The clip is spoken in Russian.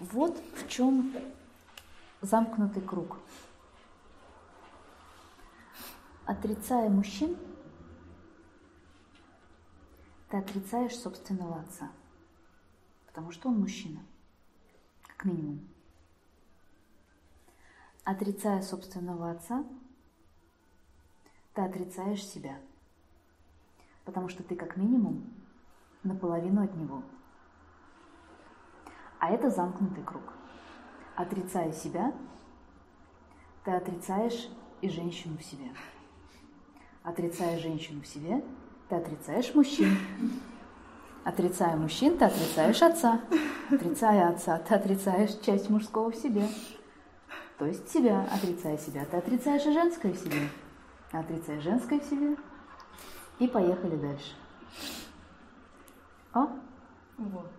Вот в чем замкнутый круг. Отрицая мужчин, ты отрицаешь собственного отца, потому что он мужчина, как минимум. Отрицая собственного отца, ты отрицаешь себя, потому что ты как минимум наполовину от него. А это замкнутый круг. Отрицая себя, ты отрицаешь и женщину в себе. Отрицая женщину в себе, ты отрицаешь мужчин. Отрицая мужчин, ты отрицаешь отца. Отрицая отца, ты отрицаешь часть мужского в себе. То есть себя, отрицая себя, ты отрицаешь и женское в себе. Отрицая женское в себе. И поехали дальше. О? Вот.